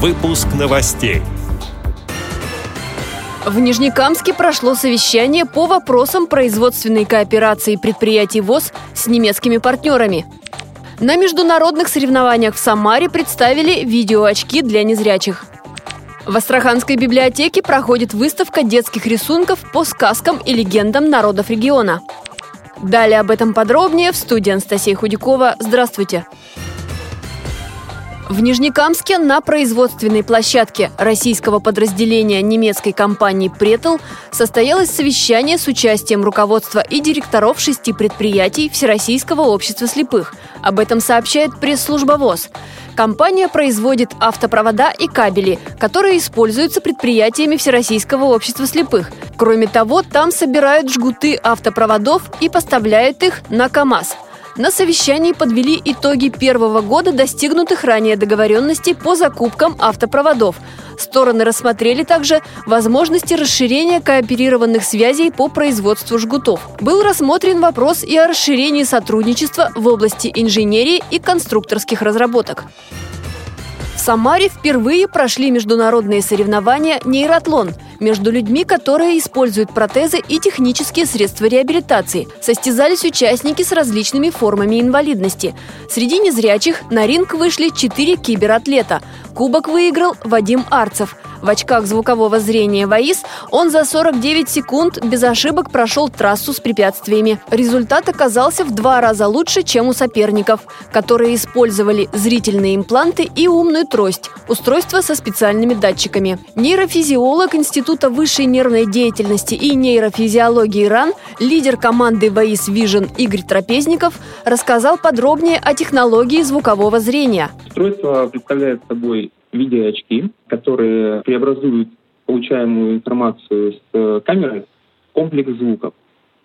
Выпуск новостей. В Нижнекамске прошло совещание по вопросам производственной кооперации предприятий ВОЗ с немецкими партнерами. На международных соревнованиях в Самаре представили видеоочки для незрячих. В Астраханской библиотеке проходит выставка детских рисунков по сказкам и легендам народов региона. Далее об этом подробнее в студии Анастасия Худякова. Здравствуйте! В Нижнекамске на производственной площадке российского подразделения немецкой компании «Претл» состоялось совещание с участием руководства и директоров шести предприятий Всероссийского общества слепых. Об этом сообщает пресс-служба ВОЗ. Компания производит автопровода и кабели, которые используются предприятиями Всероссийского общества слепых. Кроме того, там собирают жгуты автопроводов и поставляют их на КАМАЗ – на совещании подвели итоги первого года достигнутых ранее договоренностей по закупкам автопроводов. Стороны рассмотрели также возможности расширения кооперированных связей по производству жгутов. Был рассмотрен вопрос и о расширении сотрудничества в области инженерии и конструкторских разработок. В Самаре впервые прошли международные соревнования «Нейротлон», между людьми, которые используют протезы и технические средства реабилитации. Состязались участники с различными формами инвалидности. Среди незрячих на ринг вышли четыре кибератлета. Кубок выиграл Вадим Арцев – в очках звукового зрения ВАИС он за 49 секунд без ошибок прошел трассу с препятствиями. Результат оказался в два раза лучше, чем у соперников, которые использовали зрительные импланты и умную трость, устройство со специальными датчиками. Нейрофизиолог Института высшей нервной деятельности и нейрофизиологии РАН, лидер команды ВАИС Vision Игорь Трапезников, рассказал подробнее о технологии звукового зрения. Устройство представляет собой видеоочки, которые преобразуют получаемую информацию с э, камеры в комплекс звуков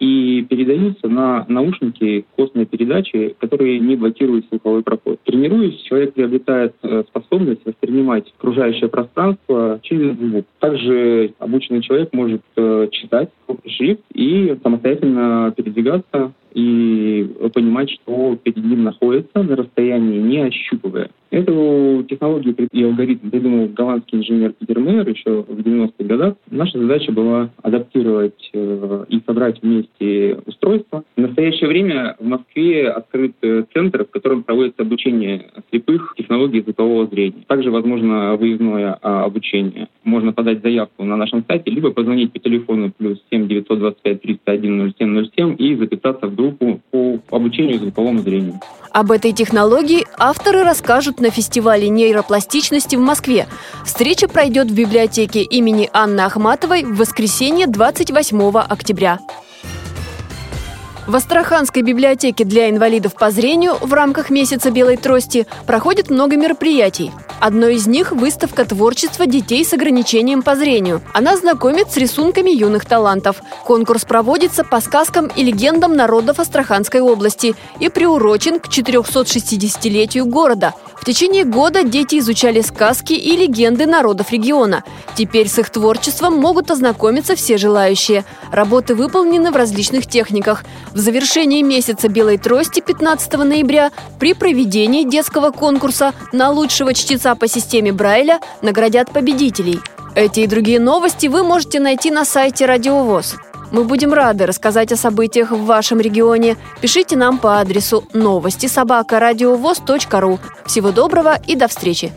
и передаются на наушники костной передачи, которые не блокируют звуковой проход. Тренируясь, человек приобретает э, способность воспринимать окружающее пространство через звук. Также обученный человек может э, читать шрифт и самостоятельно передвигаться и понимать, что перед ним находится на расстоянии, не ощупывая. Эту технологию и алгоритм придумал голландский инженер Питер Мейер еще в 90-х годах. Наша задача была адаптировать э, и собрать вместе устройство. В настоящее время в Москве открыт э, центр, в котором проводится обучение слепых технологий звукового зрения. Также возможно выездное а, обучение. Можно подать заявку на нашем сайте, либо позвонить по телефону плюс 7 925 301 07 07 и записаться в группу по обучению звуковому зрению. Об этой технологии авторы расскажут на фестивале нейропластичности в Москве. Встреча пройдет в библиотеке имени Анны Ахматовой в воскресенье 28 октября. В Астраханской библиотеке для инвалидов по зрению в рамках месяца белой трости проходит много мероприятий. Одно из них – выставка творчества детей с ограничением по зрению. Она знакомит с рисунками юных талантов. Конкурс проводится по сказкам и легендам народов Астраханской области и приурочен к 460-летию города. В течение года дети изучали сказки и легенды народов региона. Теперь с их творчеством могут ознакомиться все желающие. Работы выполнены в различных техниках. В завершении месяца белой трости 15 ноября при проведении детского конкурса на лучшего чтеца по системе Брайля наградят победителей. Эти и другие новости вы можете найти на сайте Радиовоз. Мы будем рады рассказать о событиях в вашем регионе. Пишите нам по адресу новости собака ру. Всего доброго и до встречи!